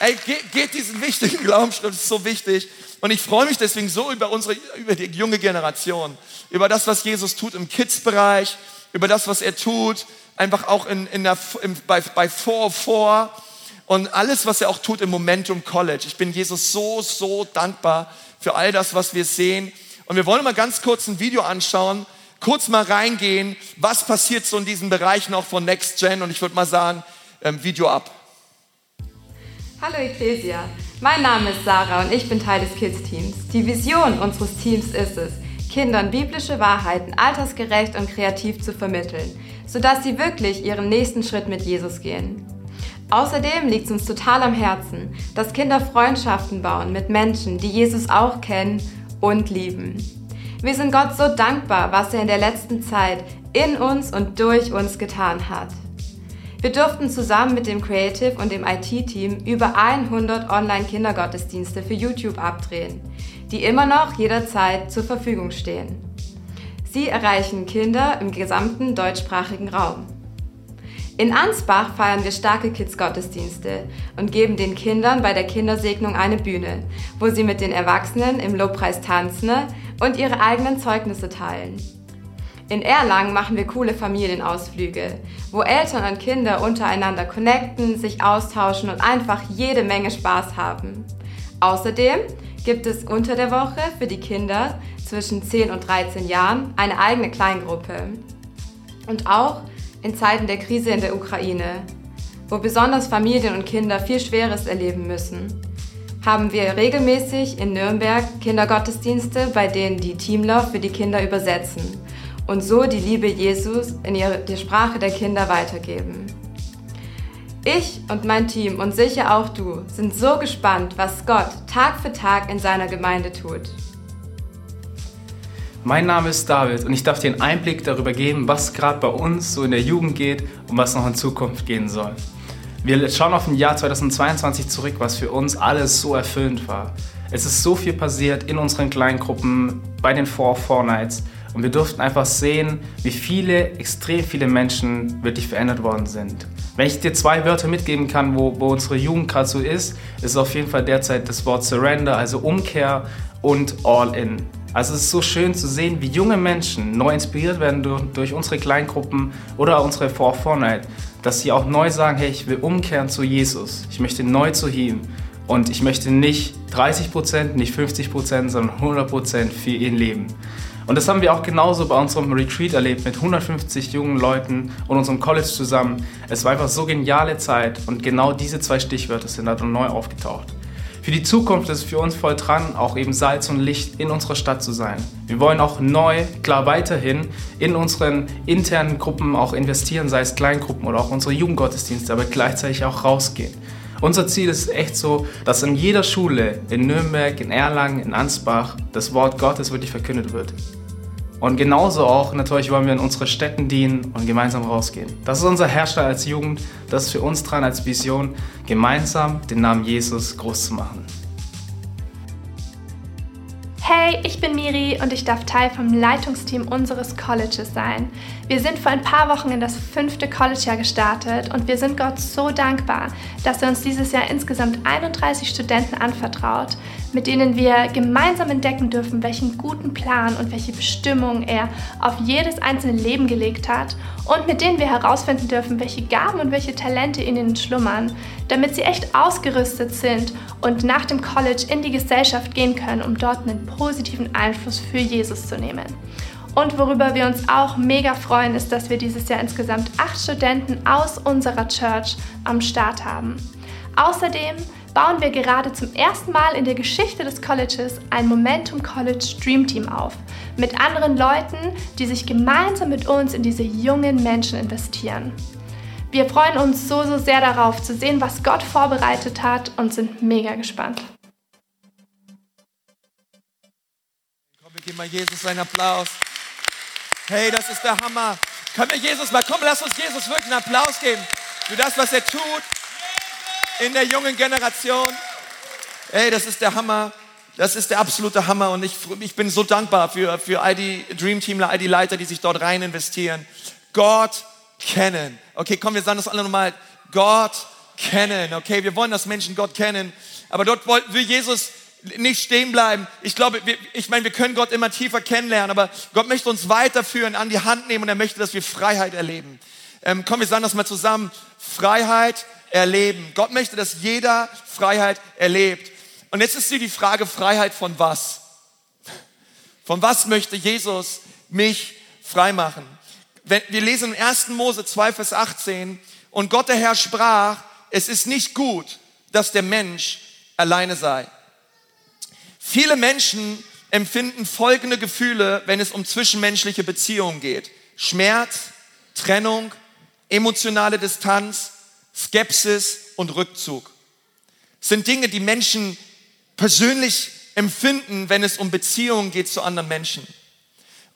Ey, geht, geht diesen wichtigen Glaubensschritt, ist so wichtig. Und ich freue mich deswegen so über unsere, über die junge Generation, über das, was Jesus tut im Kids-Bereich, über das, was er tut, einfach auch in, in der, im, bei, bei 404 und alles, was er auch tut im Momentum College. Ich bin Jesus so, so dankbar für all das, was wir sehen. Und wir wollen mal ganz kurz ein Video anschauen, kurz mal reingehen, was passiert so in diesem Bereich noch von Next Gen. Und ich würde mal sagen, ähm, Video ab. Hallo Ecclesia, mein Name ist Sarah und ich bin Teil des Kids-Teams. Die Vision unseres Teams ist es, Kindern biblische Wahrheiten altersgerecht und kreativ zu vermitteln, sodass sie wirklich ihren nächsten Schritt mit Jesus gehen. Außerdem liegt es uns total am Herzen, dass Kinder Freundschaften bauen mit Menschen, die Jesus auch kennen und lieben. Wir sind Gott so dankbar, was er in der letzten Zeit in uns und durch uns getan hat. Wir durften zusammen mit dem Creative und dem IT-Team über 100 Online-Kindergottesdienste für YouTube abdrehen, die immer noch jederzeit zur Verfügung stehen. Sie erreichen Kinder im gesamten deutschsprachigen Raum. In Ansbach feiern wir starke Kids-Gottesdienste und geben den Kindern bei der Kindersegnung eine Bühne, wo sie mit den Erwachsenen im Lobpreis tanzen und ihre eigenen Zeugnisse teilen. In Erlangen machen wir coole Familienausflüge, wo Eltern und Kinder untereinander connecten, sich austauschen und einfach jede Menge Spaß haben. Außerdem gibt es unter der Woche für die Kinder zwischen 10 und 13 Jahren eine eigene Kleingruppe. Und auch in Zeiten der Krise in der Ukraine, wo besonders Familien und Kinder viel Schweres erleben müssen, haben wir regelmäßig in Nürnberg Kindergottesdienste, bei denen die Teamler für die Kinder übersetzen und so die Liebe Jesus in die Sprache der Kinder weitergeben. Ich und mein Team und sicher auch du sind so gespannt, was Gott Tag für Tag in seiner Gemeinde tut. Mein Name ist David und ich darf dir einen Einblick darüber geben, was gerade bei uns so in der Jugend geht und was noch in Zukunft gehen soll. Wir schauen auf ein Jahr 2022 zurück, was für uns alles so erfüllend war. Es ist so viel passiert in unseren Kleingruppen, bei den Four Four Nights Und wir durften einfach sehen, wie viele, extrem viele Menschen wirklich verändert worden sind. Wenn ich dir zwei Wörter mitgeben kann, wo, wo unsere Jugend gerade so ist, ist auf jeden Fall derzeit das Wort Surrender, also Umkehr und All In. Also es ist so schön zu sehen, wie junge Menschen neu inspiriert werden durch, durch unsere Kleingruppen oder unsere For Fortnite, dass sie auch neu sagen, hey, ich will umkehren zu Jesus, ich möchte neu zu ihm und ich möchte nicht 30%, nicht 50%, sondern 100% für ihn leben. Und das haben wir auch genauso bei unserem Retreat erlebt mit 150 jungen Leuten und unserem College zusammen. Es war einfach so geniale Zeit und genau diese zwei Stichwörter sind da neu aufgetaucht. Für die Zukunft ist es für uns voll dran, auch eben Salz und Licht in unserer Stadt zu sein. Wir wollen auch neu, klar weiterhin, in unseren internen Gruppen auch investieren, sei es Kleingruppen oder auch unsere Jugendgottesdienste, aber gleichzeitig auch rausgehen. Unser Ziel ist echt so, dass in jeder Schule, in Nürnberg, in Erlangen, in Ansbach, das Wort Gottes wirklich verkündet wird. Und genauso auch natürlich wollen wir in unsere Städten dienen und gemeinsam rausgehen. Das ist unser Herrscher als Jugend, das ist für uns dran als Vision, gemeinsam den Namen Jesus groß zu machen. Hey, ich bin Miri und ich darf Teil vom Leitungsteam unseres Colleges sein. Wir sind vor ein paar Wochen in das fünfte College-Jahr gestartet und wir sind Gott so dankbar, dass er uns dieses Jahr insgesamt 31 Studenten anvertraut, mit denen wir gemeinsam entdecken dürfen, welchen guten Plan und welche Bestimmung er auf jedes einzelne Leben gelegt hat und mit denen wir herausfinden dürfen, welche Gaben und welche Talente in ihnen schlummern, damit sie echt ausgerüstet sind und nach dem College in die Gesellschaft gehen können, um dort einen positiven Einfluss für Jesus zu nehmen. Und worüber wir uns auch mega freuen, ist, dass wir dieses Jahr insgesamt acht Studenten aus unserer Church am Start haben. Außerdem bauen wir gerade zum ersten Mal in der Geschichte des Colleges ein Momentum College Dream Team auf. Mit anderen Leuten, die sich gemeinsam mit uns in diese jungen Menschen investieren. Wir freuen uns so, so sehr darauf zu sehen, was Gott vorbereitet hat und sind mega gespannt. Komm, wir geben mal Jesus einen Applaus. Hey, das ist der Hammer. Können wir Jesus mal, komm, lass uns Jesus wirklich einen Applaus geben für das, was er tut in der jungen Generation. Hey, das ist der Hammer. Das ist der absolute Hammer und ich, ich bin so dankbar für, für all die Dream Teamler, all die Leiter, die sich dort rein investieren. Gott kennen. Okay, komm, wir sagen das alle nochmal. Gott kennen. Okay, wir wollen, dass Menschen Gott kennen. Aber dort will Jesus nicht stehen bleiben. Ich glaube, wir, ich meine, wir können Gott immer tiefer kennenlernen, aber Gott möchte uns weiterführen, an die Hand nehmen und er möchte, dass wir Freiheit erleben. Ähm, komm, wir sagen das mal zusammen. Freiheit erleben. Gott möchte, dass jeder Freiheit erlebt. Und jetzt ist hier die Frage, Freiheit von was? Von was möchte Jesus mich frei machen? Wir lesen im 1. Mose 2, Vers 18, und Gott der Herr sprach, es ist nicht gut, dass der Mensch alleine sei. Viele Menschen empfinden folgende Gefühle, wenn es um zwischenmenschliche Beziehungen geht. Schmerz, Trennung, emotionale Distanz, Skepsis und Rückzug. Sind Dinge, die Menschen persönlich empfinden, wenn es um Beziehungen geht zu anderen Menschen.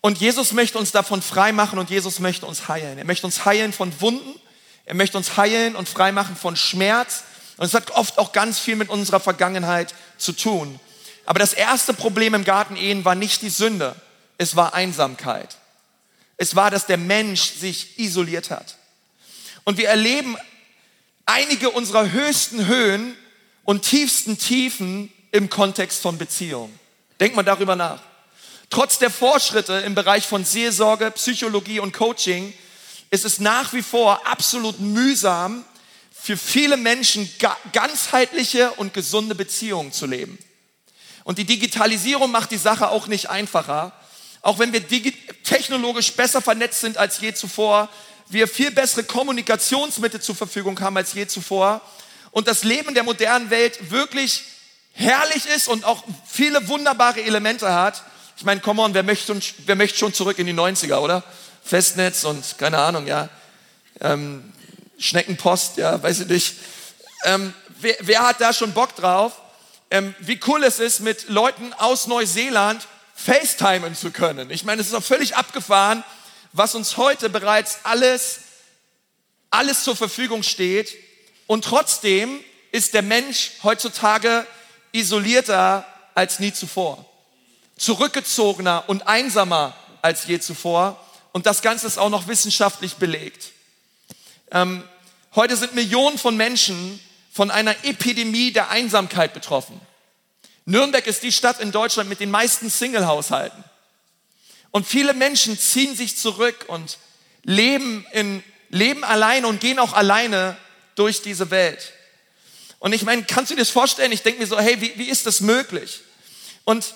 Und Jesus möchte uns davon frei machen und Jesus möchte uns heilen. Er möchte uns heilen von Wunden, er möchte uns heilen und frei machen von Schmerz. Und es hat oft auch ganz viel mit unserer Vergangenheit zu tun. Aber das erste Problem im Garten Ehen war nicht die Sünde, es war Einsamkeit. Es war, dass der Mensch sich isoliert hat. Und wir erleben einige unserer höchsten Höhen und tiefsten Tiefen im Kontext von Beziehung. Denkt mal darüber nach. Trotz der Fortschritte im Bereich von Seelsorge, Psychologie und Coaching ist es nach wie vor absolut mühsam, für viele Menschen ganzheitliche und gesunde Beziehungen zu leben. Und die Digitalisierung macht die Sache auch nicht einfacher. Auch wenn wir technologisch besser vernetzt sind als je zuvor, wir viel bessere Kommunikationsmittel zur Verfügung haben als je zuvor und das Leben der modernen Welt wirklich herrlich ist und auch viele wunderbare Elemente hat. Ich meine, come on, wer möchte, wer möchte schon zurück in die 90er, oder? Festnetz und keine Ahnung, ja. Ähm, Schneckenpost, ja, weiß ich nicht. Ähm, wer, wer, hat da schon Bock drauf? Ähm, wie cool es ist, mit Leuten aus Neuseeland FaceTimen zu können. Ich meine, es ist auch völlig abgefahren, was uns heute bereits alles, alles zur Verfügung steht. Und trotzdem ist der Mensch heutzutage isolierter als nie zuvor. Zurückgezogener und einsamer als je zuvor. Und das Ganze ist auch noch wissenschaftlich belegt. Ähm, heute sind Millionen von Menschen von einer Epidemie der Einsamkeit betroffen. Nürnberg ist die Stadt in Deutschland mit den meisten Single-Haushalten. Und viele Menschen ziehen sich zurück und leben, in, leben alleine und gehen auch alleine durch diese Welt. Und ich meine, kannst du dir das vorstellen? Ich denke mir so, hey, wie, wie ist das möglich? Und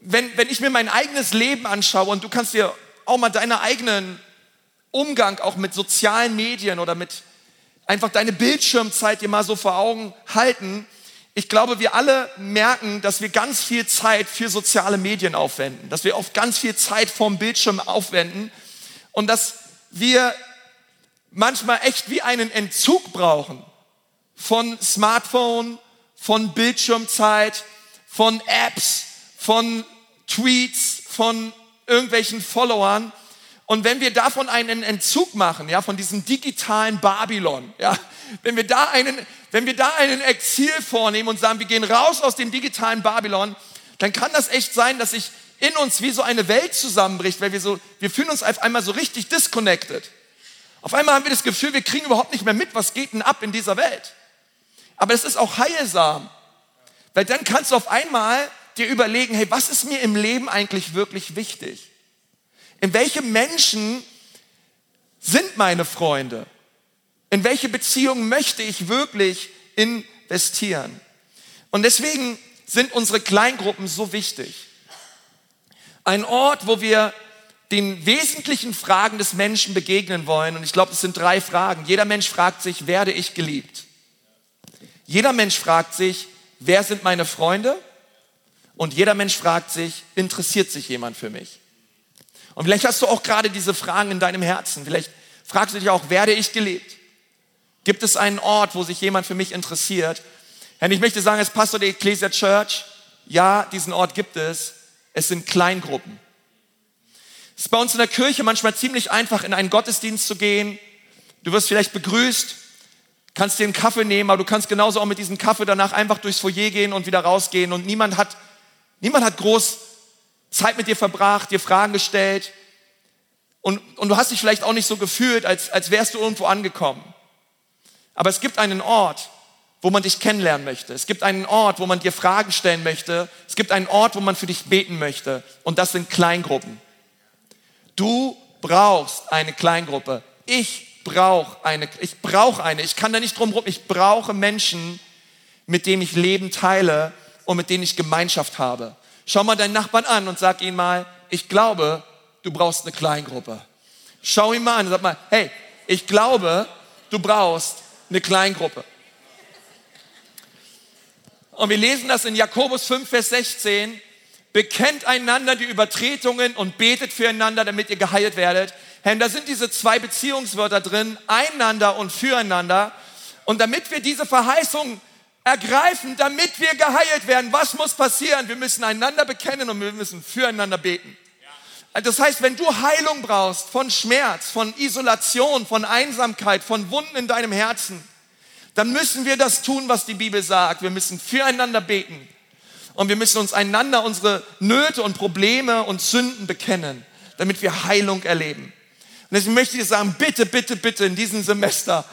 wenn, wenn ich mir mein eigenes Leben anschaue und du kannst dir auch mal deinen eigenen Umgang auch mit sozialen Medien oder mit einfach deine Bildschirmzeit dir mal so vor Augen halten. Ich glaube, wir alle merken, dass wir ganz viel Zeit für soziale Medien aufwenden, dass wir oft ganz viel Zeit vorm Bildschirm aufwenden und dass wir manchmal echt wie einen Entzug brauchen von Smartphone, von Bildschirmzeit, von Apps, von Tweets, von irgendwelchen Followern. Und wenn wir davon einen Entzug machen, ja, von diesem digitalen Babylon, ja, wenn wir da einen, wenn wir da einen Exil vornehmen und sagen, wir gehen raus aus dem digitalen Babylon, dann kann das echt sein, dass sich in uns wie so eine Welt zusammenbricht, weil wir so, wir fühlen uns auf einmal so richtig disconnected. Auf einmal haben wir das Gefühl, wir kriegen überhaupt nicht mehr mit, was geht denn ab in dieser Welt. Aber es ist auch heilsam, weil dann kannst du auf einmal dir überlegen, hey, was ist mir im Leben eigentlich wirklich wichtig? In welche Menschen sind meine Freunde? In welche Beziehungen möchte ich wirklich investieren? Und deswegen sind unsere Kleingruppen so wichtig. Ein Ort, wo wir den wesentlichen Fragen des Menschen begegnen wollen. Und ich glaube, es sind drei Fragen. Jeder Mensch fragt sich, werde ich geliebt? Jeder Mensch fragt sich, wer sind meine Freunde? Und jeder Mensch fragt sich, interessiert sich jemand für mich? Und vielleicht hast du auch gerade diese Fragen in deinem Herzen. Vielleicht fragst du dich auch, werde ich geliebt? Gibt es einen Ort, wo sich jemand für mich interessiert? Herr, ich möchte sagen, als Pastor der Ecclesia Church, ja, diesen Ort gibt es. Es sind Kleingruppen. Es ist bei uns in der Kirche manchmal ziemlich einfach, in einen Gottesdienst zu gehen. Du wirst vielleicht begrüßt, kannst dir einen Kaffee nehmen, aber du kannst genauso auch mit diesem Kaffee danach einfach durchs Foyer gehen und wieder rausgehen und niemand hat, niemand hat groß Zeit mit dir verbracht, dir Fragen gestellt und, und du hast dich vielleicht auch nicht so gefühlt, als, als wärst du irgendwo angekommen. Aber es gibt einen Ort, wo man dich kennenlernen möchte. Es gibt einen Ort, wo man dir Fragen stellen möchte. Es gibt einen Ort, wo man für dich beten möchte. Und das sind Kleingruppen. Du brauchst eine Kleingruppe. Ich brauche eine, ich brauche eine, ich kann da nicht drum rum, ich brauche Menschen, mit denen ich Leben teile und mit denen ich Gemeinschaft habe. Schau mal deinen Nachbarn an und sag ihm mal, ich glaube, du brauchst eine Kleingruppe. Schau ihn mal an und sag mal, hey, ich glaube, du brauchst eine Kleingruppe. Und wir lesen das in Jakobus 5, Vers 16. Bekennt einander die Übertretungen und betet füreinander, damit ihr geheilt werdet. Herr, da sind diese zwei Beziehungswörter drin, einander und füreinander. Und damit wir diese Verheißung ergreifen, damit wir geheilt werden, was muss passieren? Wir müssen einander bekennen und wir müssen füreinander beten. Das heißt, wenn du Heilung brauchst von Schmerz, von Isolation, von Einsamkeit, von Wunden in deinem Herzen, dann müssen wir das tun, was die Bibel sagt. Wir müssen füreinander beten und wir müssen uns einander unsere Nöte und Probleme und Sünden bekennen, damit wir Heilung erleben. Und deswegen möchte ich dir sagen, bitte, bitte, bitte in diesem Semester,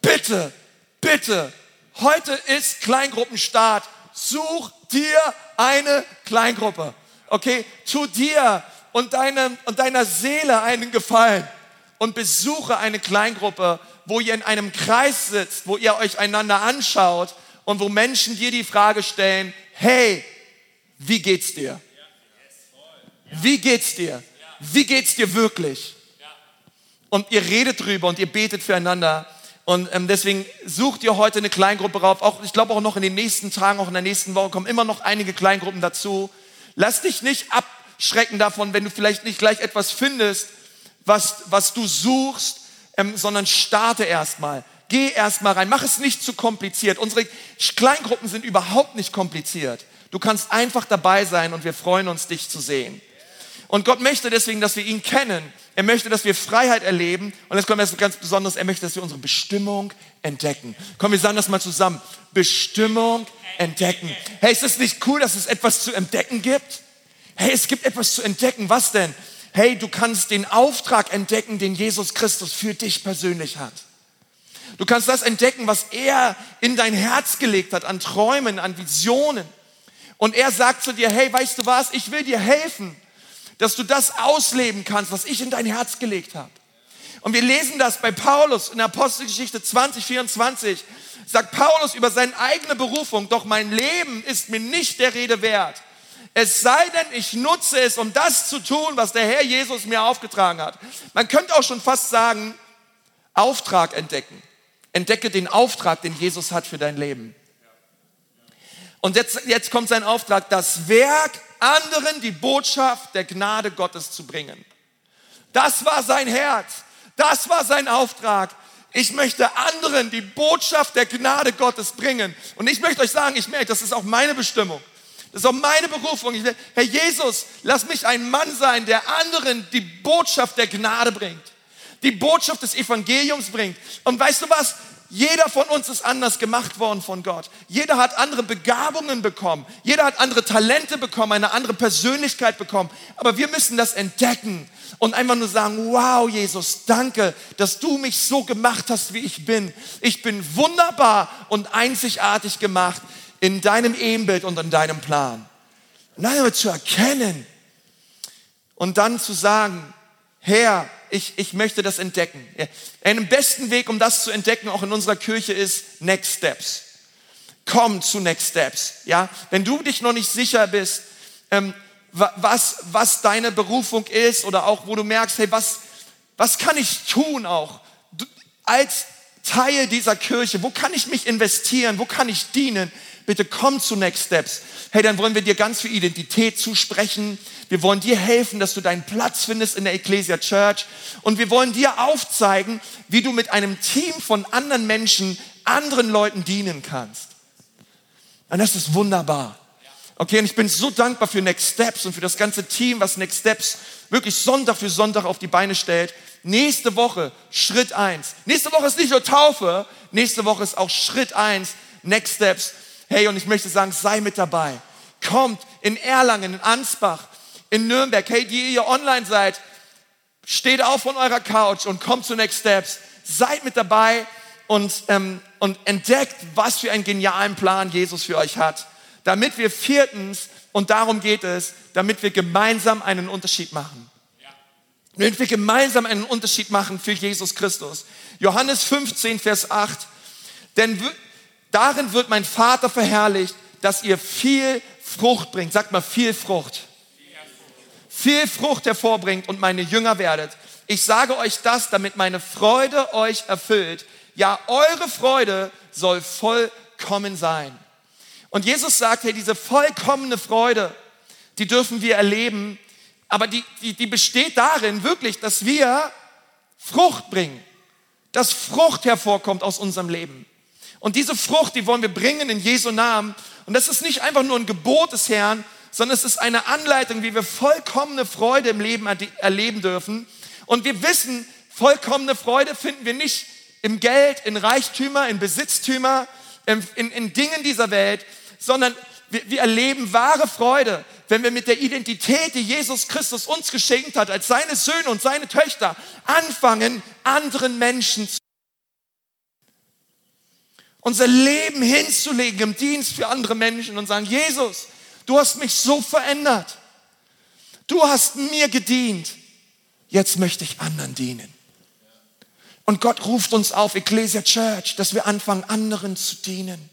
bitte, bitte, heute ist Kleingruppenstart. Such dir eine Kleingruppe. Okay? Tu dir und, deinem, und deiner Seele einen Gefallen und besuche eine Kleingruppe, wo ihr in einem Kreis sitzt, wo ihr euch einander anschaut und wo Menschen dir die Frage stellen, hey, wie geht's dir? Wie geht's dir? Wie geht's dir wirklich? und ihr redet drüber und ihr betet füreinander. Und ähm, deswegen sucht ihr heute eine Kleingruppe rauf. Auch, ich glaube auch noch in den nächsten Tagen, auch in der nächsten Woche kommen immer noch einige Kleingruppen dazu. Lass dich nicht abschrecken davon, wenn du vielleicht nicht gleich etwas findest, was, was du suchst, ähm, sondern starte erstmal. Geh erstmal rein. Mach es nicht zu kompliziert. Unsere Kleingruppen sind überhaupt nicht kompliziert. Du kannst einfach dabei sein und wir freuen uns, dich zu sehen. Und Gott möchte deswegen, dass wir ihn kennen. Er möchte, dass wir Freiheit erleben. Und jetzt kommt etwas ganz Besonderes. Er möchte, dass wir unsere Bestimmung entdecken. Komm, wir sagen das mal zusammen. Bestimmung entdecken. Hey, ist es nicht cool, dass es etwas zu entdecken gibt? Hey, es gibt etwas zu entdecken. Was denn? Hey, du kannst den Auftrag entdecken, den Jesus Christus für dich persönlich hat. Du kannst das entdecken, was er in dein Herz gelegt hat, an Träumen, an Visionen. Und er sagt zu dir, hey, weißt du was, ich will dir helfen, dass du das ausleben kannst, was ich in dein Herz gelegt habe. Und wir lesen das bei Paulus in der Apostelgeschichte 20, 24. Sagt Paulus über seine eigene Berufung, doch mein Leben ist mir nicht der Rede wert. Es sei denn, ich nutze es, um das zu tun, was der Herr Jesus mir aufgetragen hat. Man könnte auch schon fast sagen, Auftrag entdecken. Entdecke den Auftrag, den Jesus hat für dein Leben. Und jetzt, jetzt kommt sein Auftrag, das Werk anderen die Botschaft der Gnade Gottes zu bringen. Das war sein Herz. Das war sein Auftrag. Ich möchte anderen die Botschaft der Gnade Gottes bringen. Und ich möchte euch sagen, ich merke, das ist auch meine Bestimmung. Das ist auch meine Berufung. Ich will, Herr Jesus, lass mich ein Mann sein, der anderen die Botschaft der Gnade bringt. Die Botschaft des Evangeliums bringt. Und weißt du was? Jeder von uns ist anders gemacht worden von Gott. Jeder hat andere Begabungen bekommen. Jeder hat andere Talente bekommen, eine andere Persönlichkeit bekommen. Aber wir müssen das entdecken und einfach nur sagen, wow, Jesus, danke, dass du mich so gemacht hast, wie ich bin. Ich bin wunderbar und einzigartig gemacht in deinem Ebenbild und in deinem Plan. Und dann zu erkennen und dann zu sagen, Herr, ich, ich möchte das entdecken. Ein besten Weg, um das zu entdecken, auch in unserer Kirche, ist Next Steps. Komm zu Next Steps. Ja, wenn du dich noch nicht sicher bist, ähm, was, was deine Berufung ist oder auch wo du merkst, hey, was, was kann ich tun auch als Teil dieser Kirche? Wo kann ich mich investieren? Wo kann ich dienen? Bitte komm zu Next Steps. Hey, dann wollen wir dir ganz viel Identität zusprechen. Wir wollen dir helfen, dass du deinen Platz findest in der Ecclesia Church. Und wir wollen dir aufzeigen, wie du mit einem Team von anderen Menschen anderen Leuten dienen kannst. Und das ist wunderbar. Okay, und ich bin so dankbar für Next Steps und für das ganze Team, was Next Steps wirklich Sonntag für Sonntag auf die Beine stellt. Nächste Woche Schritt eins. Nächste Woche ist nicht nur Taufe, nächste Woche ist auch Schritt eins. Next Steps. Hey, und ich möchte sagen, sei mit dabei. Kommt in Erlangen, in Ansbach, in Nürnberg, hey, die ihr online seid, steht auf von eurer Couch und kommt zu Next Steps. Seid mit dabei und, ähm, und entdeckt, was für einen genialen Plan Jesus für euch hat. Damit wir viertens, und darum geht es, damit wir gemeinsam einen Unterschied machen. Damit wir gemeinsam einen Unterschied machen für Jesus Christus. Johannes 15, Vers 8. Denn darin wird mein Vater verherrlicht, dass ihr viel Frucht bringt. Sagt mal viel Frucht viel Frucht hervorbringt und meine Jünger werdet. Ich sage euch das, damit meine Freude euch erfüllt. Ja, eure Freude soll vollkommen sein. Und Jesus sagt, hey, diese vollkommene Freude, die dürfen wir erleben, aber die, die, die besteht darin wirklich, dass wir Frucht bringen, dass Frucht hervorkommt aus unserem Leben. Und diese Frucht, die wollen wir bringen in Jesu Namen. Und das ist nicht einfach nur ein Gebot des Herrn, sondern es ist eine Anleitung, wie wir vollkommene Freude im Leben erleben dürfen. Und wir wissen, vollkommene Freude finden wir nicht im Geld, in Reichtümer, in Besitztümer, in, in, in Dingen dieser Welt, sondern wir, wir erleben wahre Freude, wenn wir mit der Identität, die Jesus Christus uns geschenkt hat, als seine Söhne und seine Töchter, anfangen, anderen Menschen zu unser Leben hinzulegen im Dienst für andere Menschen und sagen, Jesus, Du hast mich so verändert. Du hast mir gedient. Jetzt möchte ich anderen dienen. Und Gott ruft uns auf, Ecclesia Church, dass wir anfangen, anderen zu dienen.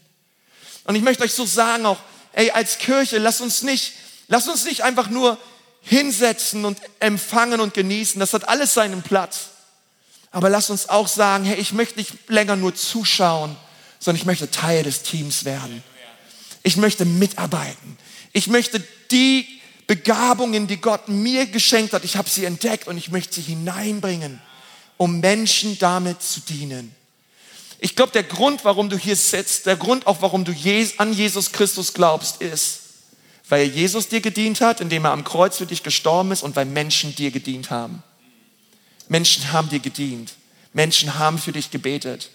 Und ich möchte euch so sagen auch, ey, als Kirche, lass uns nicht, lass uns nicht einfach nur hinsetzen und empfangen und genießen. Das hat alles seinen Platz. Aber lass uns auch sagen, hey, ich möchte nicht länger nur zuschauen, sondern ich möchte Teil des Teams werden. Ich möchte mitarbeiten. Ich möchte die Begabungen, die Gott mir geschenkt hat, ich habe sie entdeckt und ich möchte sie hineinbringen, um Menschen damit zu dienen. Ich glaube, der Grund, warum du hier sitzt, der Grund auch, warum du an Jesus Christus glaubst, ist, weil Jesus dir gedient hat, indem er am Kreuz für dich gestorben ist und weil Menschen dir gedient haben. Menschen haben dir gedient. Menschen haben für dich gebetet.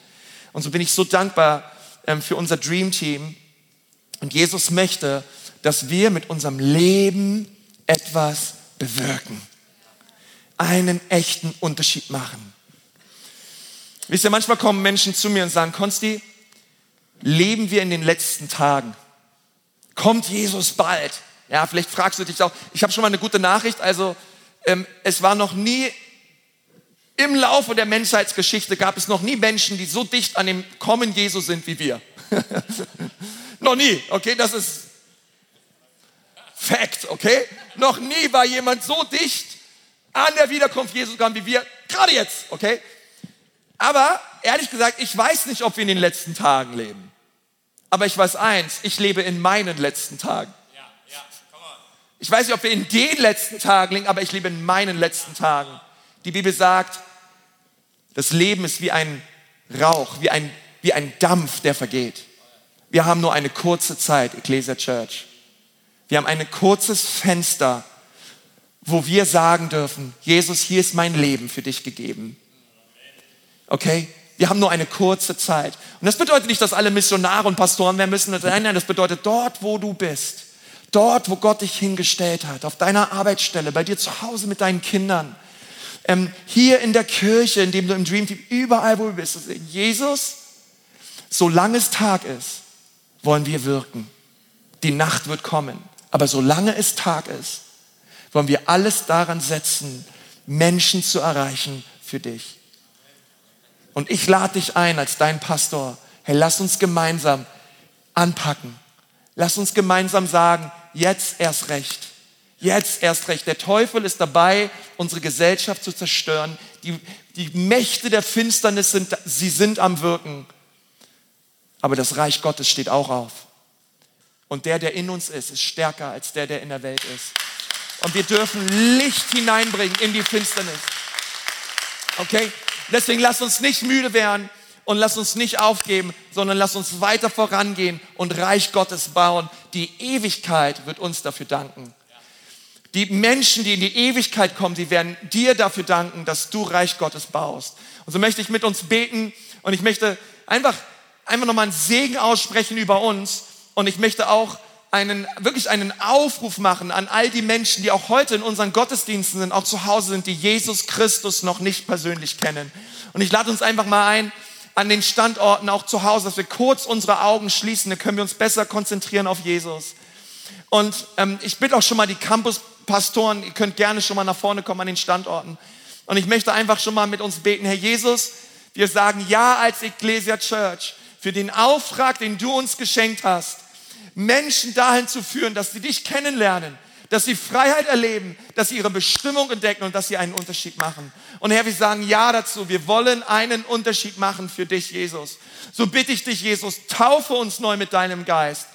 Und so bin ich so dankbar ähm, für unser Dream Team. Und Jesus möchte, dass wir mit unserem Leben etwas bewirken. einen echten Unterschied machen. Wisst ihr, manchmal kommen Menschen zu mir und sagen, Konsti, leben wir in den letzten Tagen? Kommt Jesus bald? Ja, vielleicht fragst du dich auch, ich habe schon mal eine gute Nachricht, also ähm, es war noch nie im Laufe der Menschheitsgeschichte gab es noch nie Menschen, die so dicht an dem Kommen Jesu sind wie wir. noch nie, okay, das ist Fact, okay? Noch nie war jemand so dicht an der Wiederkunft Jesu gekommen wie wir, gerade jetzt, okay? Aber ehrlich gesagt, ich weiß nicht, ob wir in den letzten Tagen leben. Aber ich weiß eins, ich lebe in meinen letzten Tagen. Ich weiß nicht, ob wir in den letzten Tagen leben, aber ich lebe in meinen letzten Tagen. Die Bibel sagt, das Leben ist wie ein Rauch, wie ein, wie ein Dampf, der vergeht. Wir haben nur eine kurze Zeit, Ecclesia Church. Wir haben ein kurzes Fenster, wo wir sagen dürfen, Jesus, hier ist mein Leben für dich gegeben. Okay? Wir haben nur eine kurze Zeit. Und das bedeutet nicht, dass alle Missionare und Pastoren werden müssen. Nein, nein, das bedeutet dort, wo du bist. Dort, wo Gott dich hingestellt hat. Auf deiner Arbeitsstelle, bei dir zu Hause mit deinen Kindern. Ähm, hier in der Kirche, in dem du im Dream Team, überall, wo du bist. Jesus, solange es Tag ist, wollen wir wirken. Die Nacht wird kommen. Aber solange es Tag ist, wollen wir alles daran setzen, Menschen zu erreichen für dich. Und ich lade dich ein als dein Pastor. Hey, lass uns gemeinsam anpacken. Lass uns gemeinsam sagen, jetzt erst recht. Jetzt erst recht. Der Teufel ist dabei, unsere Gesellschaft zu zerstören. Die, die Mächte der Finsternis sind, sie sind am Wirken. Aber das Reich Gottes steht auch auf. Und der, der in uns ist, ist stärker als der, der in der Welt ist. Und wir dürfen Licht hineinbringen in die Finsternis. Okay? Deswegen lass uns nicht müde werden und lass uns nicht aufgeben, sondern lass uns weiter vorangehen und Reich Gottes bauen. Die Ewigkeit wird uns dafür danken. Die Menschen, die in die Ewigkeit kommen, die werden dir dafür danken, dass du Reich Gottes baust. Und so möchte ich mit uns beten und ich möchte einfach, einfach nochmal einen Segen aussprechen über uns und ich möchte auch einen, wirklich einen Aufruf machen an all die Menschen, die auch heute in unseren Gottesdiensten sind, auch zu Hause sind, die Jesus Christus noch nicht persönlich kennen. Und ich lade uns einfach mal ein, an den Standorten auch zu Hause, dass wir kurz unsere Augen schließen, dann können wir uns besser konzentrieren auf Jesus. Und ähm, ich bitte auch schon mal die Campus-Pastoren, ihr könnt gerne schon mal nach vorne kommen an den Standorten. Und ich möchte einfach schon mal mit uns beten, Herr Jesus, wir sagen Ja als Ecclesia Church für den Auftrag, den du uns geschenkt hast Menschen dahin zu führen, dass sie dich kennenlernen, dass sie Freiheit erleben, dass sie ihre Bestimmung entdecken und dass sie einen Unterschied machen. Und Herr, wir sagen Ja dazu. Wir wollen einen Unterschied machen für dich, Jesus. So bitte ich dich, Jesus, taufe uns neu mit deinem Geist.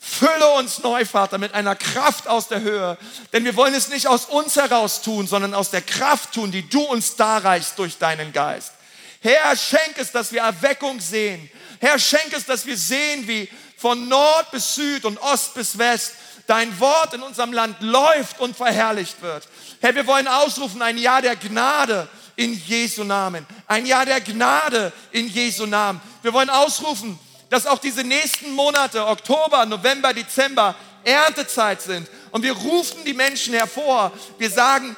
Fülle uns neu, Vater, mit einer Kraft aus der Höhe. Denn wir wollen es nicht aus uns heraus tun, sondern aus der Kraft tun, die du uns darreichst durch deinen Geist. Herr, schenk es, dass wir Erweckung sehen. Herr, schenk es, dass wir sehen, wie von Nord bis Süd und Ost bis West dein Wort in unserem Land läuft und verherrlicht wird. Herr, wir wollen ausrufen ein Jahr der Gnade in Jesu Namen. Ein Jahr der Gnade in Jesu Namen. Wir wollen ausrufen, dass auch diese nächsten Monate, Oktober, November, Dezember, Erntezeit sind. Und wir rufen die Menschen hervor. Wir sagen,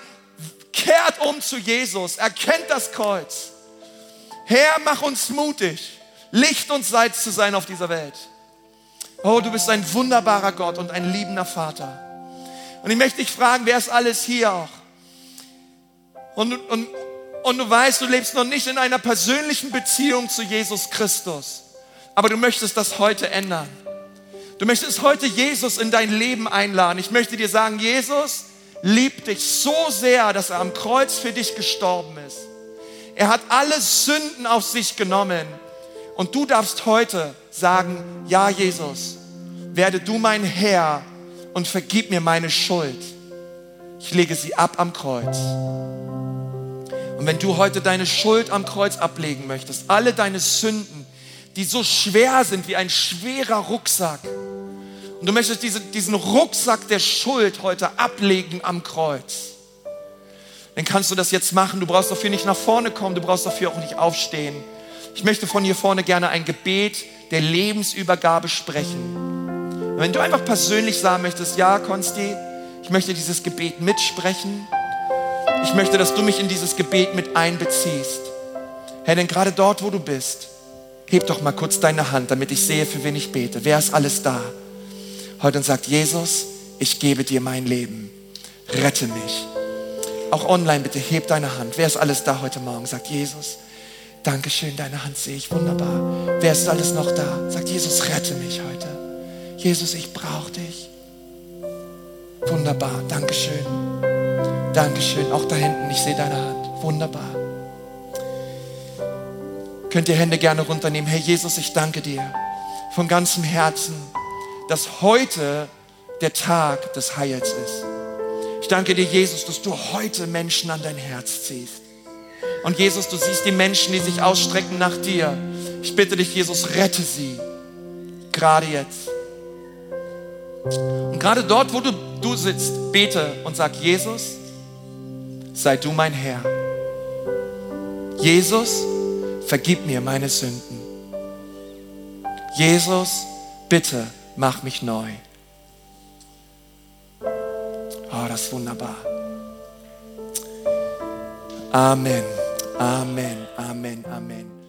kehrt um zu Jesus, erkennt das Kreuz. Herr, mach uns mutig, Licht und Salz zu sein auf dieser Welt. Oh, du bist ein wunderbarer Gott und ein liebender Vater. Und ich möchte dich fragen, wer ist alles hier auch? Und, und, und du weißt, du lebst noch nicht in einer persönlichen Beziehung zu Jesus Christus. Aber du möchtest das heute ändern. Du möchtest heute Jesus in dein Leben einladen. Ich möchte dir sagen, Jesus liebt dich so sehr, dass er am Kreuz für dich gestorben ist. Er hat alle Sünden auf sich genommen. Und du darfst heute sagen, ja Jesus, werde du mein Herr und vergib mir meine Schuld. Ich lege sie ab am Kreuz. Und wenn du heute deine Schuld am Kreuz ablegen möchtest, alle deine Sünden, die so schwer sind wie ein schwerer Rucksack, und du möchtest diese, diesen Rucksack der Schuld heute ablegen am Kreuz, dann kannst du das jetzt machen. Du brauchst dafür nicht nach vorne kommen, du brauchst dafür auch nicht aufstehen. Ich möchte von hier vorne gerne ein Gebet der Lebensübergabe sprechen. wenn du einfach persönlich sagen möchtest, ja, Konsti, ich möchte dieses Gebet mitsprechen, Ich möchte, dass du mich in dieses Gebet mit einbeziehst. Herr, denn gerade dort, wo du bist, heb doch mal kurz deine Hand, damit ich sehe, für wen ich bete. Wer ist alles da? Heute und sagt, Jesus, ich gebe dir mein Leben. Rette mich. Auch online bitte, heb deine Hand. Wer ist alles da heute Morgen? Sagt Jesus, Dankeschön, deine Hand sehe ich wunderbar. Wer ist alles noch da? Sagt Jesus, rette mich heute. Jesus, ich brauche dich. Wunderbar, Dankeschön. Dankeschön. Auch da hinten, ich sehe deine Hand. Wunderbar. Könnt ihr Hände gerne runternehmen. Herr Jesus, ich danke dir von ganzem Herzen, dass heute der Tag des Heils ist. Ich danke dir, Jesus, dass du heute Menschen an dein Herz ziehst. Und Jesus, du siehst die Menschen, die sich ausstrecken nach dir. Ich bitte dich, Jesus, rette sie. Gerade jetzt. Und gerade dort, wo du, du sitzt, bete und sag, Jesus, sei du mein Herr. Jesus, vergib mir meine Sünden. Jesus, bitte mach mich neu. Oh, das ist wunderbar. Amen, Amen, Amen, Amen.